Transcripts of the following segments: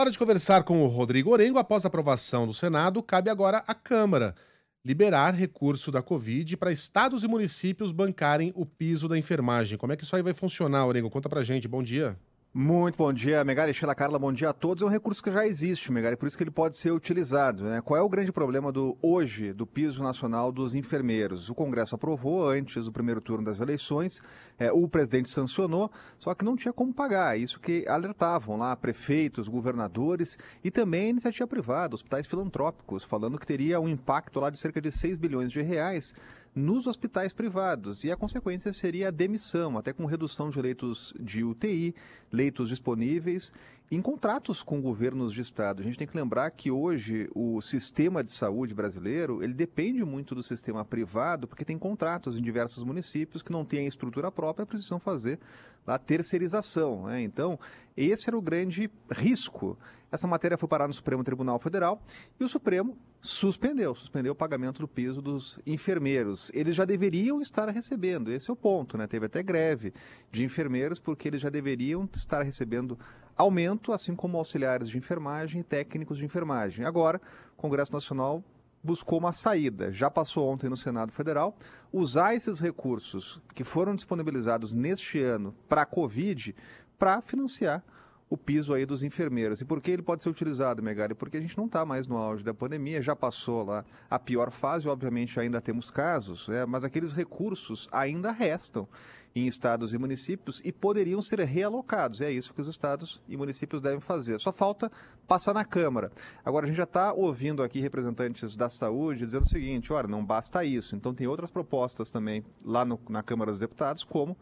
Hora de conversar com o Rodrigo Orengo. Após a aprovação do Senado, cabe agora à Câmara liberar recurso da Covid para estados e municípios bancarem o piso da enfermagem. Como é que isso aí vai funcionar, Orengo? Conta pra gente. Bom dia. Muito bom dia, Megari Sheila Carla, bom dia a todos. É um recurso que já existe, Megari, por isso que ele pode ser utilizado. Né? Qual é o grande problema do hoje do piso nacional dos enfermeiros? O Congresso aprovou antes do primeiro turno das eleições, é, o presidente sancionou, só que não tinha como pagar. Isso que alertavam lá prefeitos, governadores e também iniciativa privada, hospitais filantrópicos, falando que teria um impacto lá de cerca de 6 bilhões de reais nos hospitais privados e a consequência seria a demissão, até com redução de leitos de UTI, leitos disponíveis em contratos com governos de estado. A gente tem que lembrar que hoje o sistema de saúde brasileiro, ele depende muito do sistema privado, porque tem contratos em diversos municípios que não têm estrutura própria, precisam fazer a terceirização. Né? Então, esse era o grande risco. Essa matéria foi parar no Supremo Tribunal Federal e o Supremo suspendeu, suspendeu o pagamento do piso dos enfermeiros. Eles já deveriam estar recebendo, esse é o ponto, né? Teve até greve de enfermeiros porque eles já deveriam estar recebendo aumento, assim como auxiliares de enfermagem e técnicos de enfermagem. Agora, o Congresso Nacional buscou uma saída. Já passou ontem no Senado Federal. Usar esses recursos que foram disponibilizados neste ano para a Covid para financiar o piso aí dos enfermeiros. E por que ele pode ser utilizado, Megali? Porque a gente não está mais no auge da pandemia, já passou lá a pior fase, obviamente ainda temos casos, né? mas aqueles recursos ainda restam em estados e municípios e poderiam ser realocados. É isso que os estados e municípios devem fazer. Só falta passar na Câmara. Agora, a gente já está ouvindo aqui representantes da saúde dizendo o seguinte: olha, não basta isso. Então, tem outras propostas também lá no, na Câmara dos Deputados, como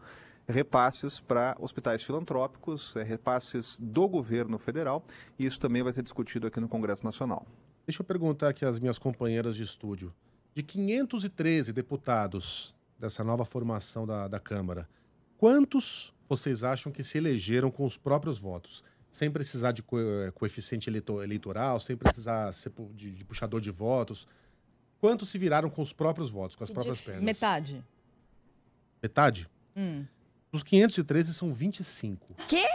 repasses para hospitais filantrópicos, é, repasses do governo federal, e isso também vai ser discutido aqui no Congresso Nacional. Deixa eu perguntar aqui às minhas companheiras de estúdio. De 513 deputados dessa nova formação da, da Câmara, quantos vocês acham que se elegeram com os próprios votos? Sem precisar de co eh, coeficiente eleitoral, sem precisar ser de, de, puxador de votos. Quantos se viraram com os próprios votos, com as próprias pernas? Metade. Metade? Hum. Dos 513 são 25. Quê?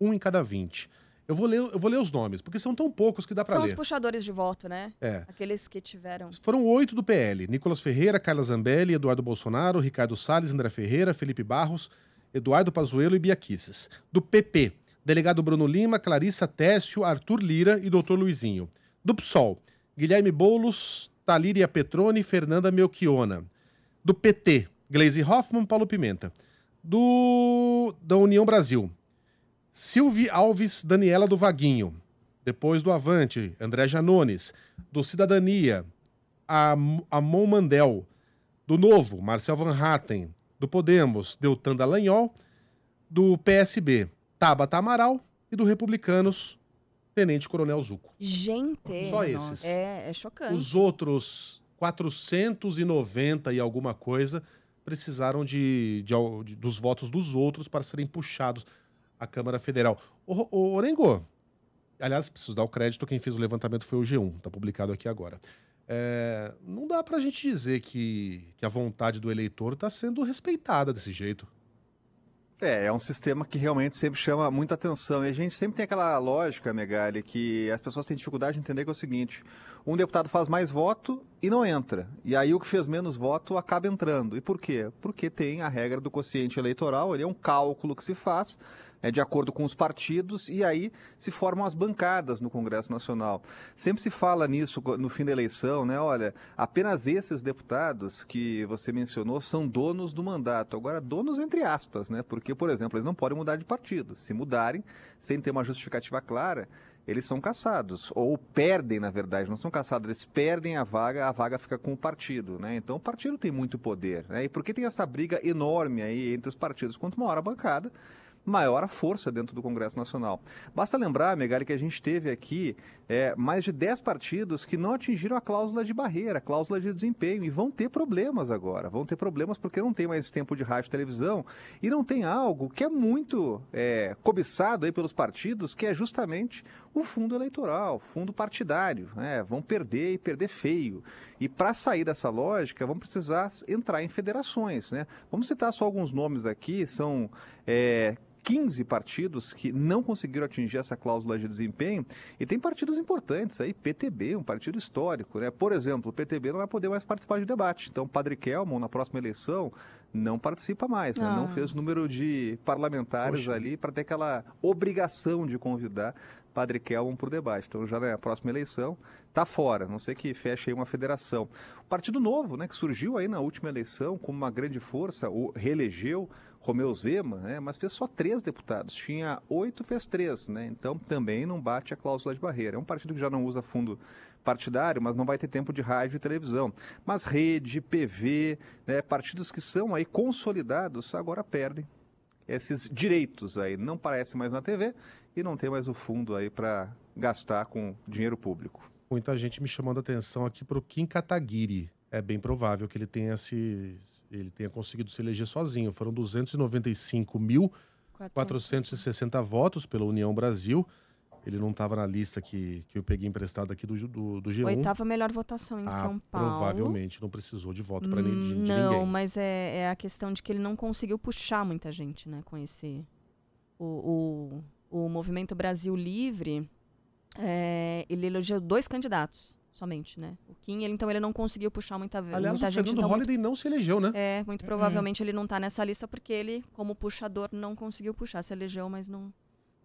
Um em cada 20. Eu vou ler, eu vou ler os nomes, porque são tão poucos que dá para ler. São os puxadores de voto, né? É. Aqueles que tiveram. Foram oito do PL: Nicolas Ferreira, Carla Zambelli, Eduardo Bolsonaro, Ricardo Salles, André Ferreira, Felipe Barros, Eduardo Pazuello e Biaquices. Do PP: Delegado Bruno Lima, Clarissa Técio, Arthur Lira e Dr. Luizinho. Do PSOL: Guilherme Boulos, Talíria Petroni e Fernanda Melchiona. Do PT: Gleisi Hoffmann, Paulo Pimenta. Do da União Brasil: Silvia Alves Daniela do Vaguinho. Depois do Avante, André Janones. Do Cidadania, Amon Mandel. Do Novo, Marcel Van Hatten. Do Podemos, Deltan Dallagnol. Do PSB, Tabata Amaral. E do Republicanos, Tenente Coronel Zuco. Gente! Só esses. É, é chocante. Os outros 490 e alguma coisa precisaram de, de, de, dos votos dos outros para serem puxados a Câmara Federal. O, o Orengo, aliás, preciso dar o crédito, quem fez o levantamento foi o G1, está publicado aqui agora. É, não dá para a gente dizer que, que a vontade do eleitor está sendo respeitada desse jeito. É, é um sistema que realmente sempre chama muita atenção. E a gente sempre tem aquela lógica, Megali, que as pessoas têm dificuldade de entender que é o seguinte: um deputado faz mais voto e não entra. E aí o que fez menos voto acaba entrando. E por quê? Porque tem a regra do quociente eleitoral, ele é um cálculo que se faz é, de acordo com os partidos, e aí se formam as bancadas no Congresso Nacional. Sempre se fala nisso no fim da eleição, né? Olha, apenas esses deputados que você mencionou são donos do mandato. Agora, donos entre aspas, né? Porque, por exemplo, eles não podem mudar de partido. Se mudarem, sem ter uma justificativa clara, eles são caçados, ou perdem, na verdade, não são caçados, eles perdem a vaga, a vaga fica com o partido, né? Então o partido tem muito poder, né? E por que tem essa briga enorme aí entre os partidos? Quanto maior a bancada, maior a força dentro do Congresso Nacional. Basta lembrar, Megali, que a gente teve aqui é, mais de 10 partidos que não atingiram a cláusula de barreira, a cláusula de desempenho, e vão ter problemas agora. Vão ter problemas porque não tem mais tempo de rádio e televisão e não tem algo que é muito é, cobiçado aí pelos partidos, que é justamente o fundo eleitoral, fundo partidário. Né? Vão perder e perder feio. E para sair dessa lógica, vão precisar entrar em federações. Né? Vamos citar só alguns nomes aqui, são é, 15 partidos que não conseguiram atingir essa cláusula de desempenho e tem partidos importantes aí, PTB, um partido histórico, né? Por exemplo, o PTB não vai poder mais participar de debate. Então, Padre Kelmon, na próxima eleição, não participa mais, né? não ah. fez o número de parlamentares Poxa. ali para ter aquela obrigação de convidar Padre Kelmon para o debate. Então, já na próxima eleição, está fora, não sei que feche aí uma federação. O Partido Novo, né, que surgiu aí na última eleição como uma grande força, o reelegeu Romeu Zema, né, mas fez só três deputados. Tinha oito, fez três, né? Então também não bate a cláusula de barreira. É um partido que já não usa fundo partidário, mas não vai ter tempo de rádio e televisão. Mas rede, PV, né, partidos que são aí consolidados agora perdem esses direitos aí. Não aparece mais na TV e não tem mais o fundo aí para gastar com dinheiro público. Muita gente me chamando a atenção aqui para o Kim Kataguiri é bem provável que ele tenha se ele tenha conseguido se eleger sozinho. Foram 295.460 votos pela União Brasil. Ele não estava na lista que, que eu peguei emprestado aqui do, do, do G1. Oitava melhor votação em ah, São Paulo. Provavelmente não precisou de voto para ninguém. Não, mas é, é, a questão de que ele não conseguiu puxar muita gente, né? Com esse. O, o, o Movimento Brasil Livre, é, ele elegeu dois candidatos somente, né? O Kim, ele, então ele não conseguiu puxar muita, Aliás, muita o gente. Fernando então, Holliday não se elegeu, né? É, muito provavelmente ele não está nessa lista porque ele, como puxador, não conseguiu puxar. Se elegeu, mas não.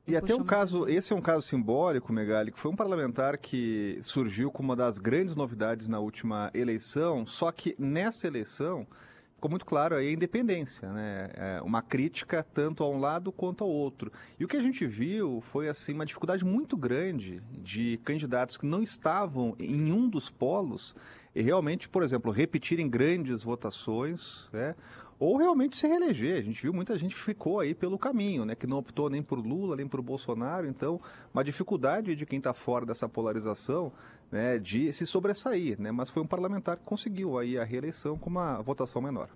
E até um caso, esse é um caso simbólico, Megali, que foi um parlamentar que surgiu como uma das grandes novidades na última eleição, só que nessa eleição ficou muito claro aí a independência, né? É uma crítica tanto a um lado quanto ao outro. E o que a gente viu foi assim uma dificuldade muito grande de candidatos que não estavam em um dos polos e realmente, por exemplo, repetirem grandes votações, né? ou realmente se reeleger. A gente viu muita gente que ficou aí pelo caminho, né? que não optou nem por Lula, nem por Bolsonaro. Então, uma dificuldade de quem está fora dessa polarização né, de se sobressair, né? Mas foi um parlamentar que conseguiu aí a reeleição com uma votação menor.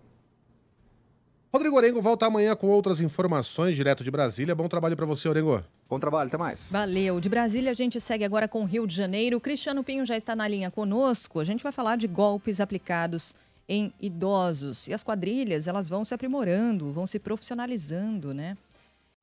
Rodrigo Orengo volta amanhã com outras informações direto de Brasília. Bom trabalho para você, Orengo. Bom trabalho, até mais. Valeu. De Brasília a gente segue agora com o Rio de Janeiro. O Cristiano Pinho já está na linha conosco. A gente vai falar de golpes aplicados em idosos. E as quadrilhas, elas vão se aprimorando, vão se profissionalizando, né?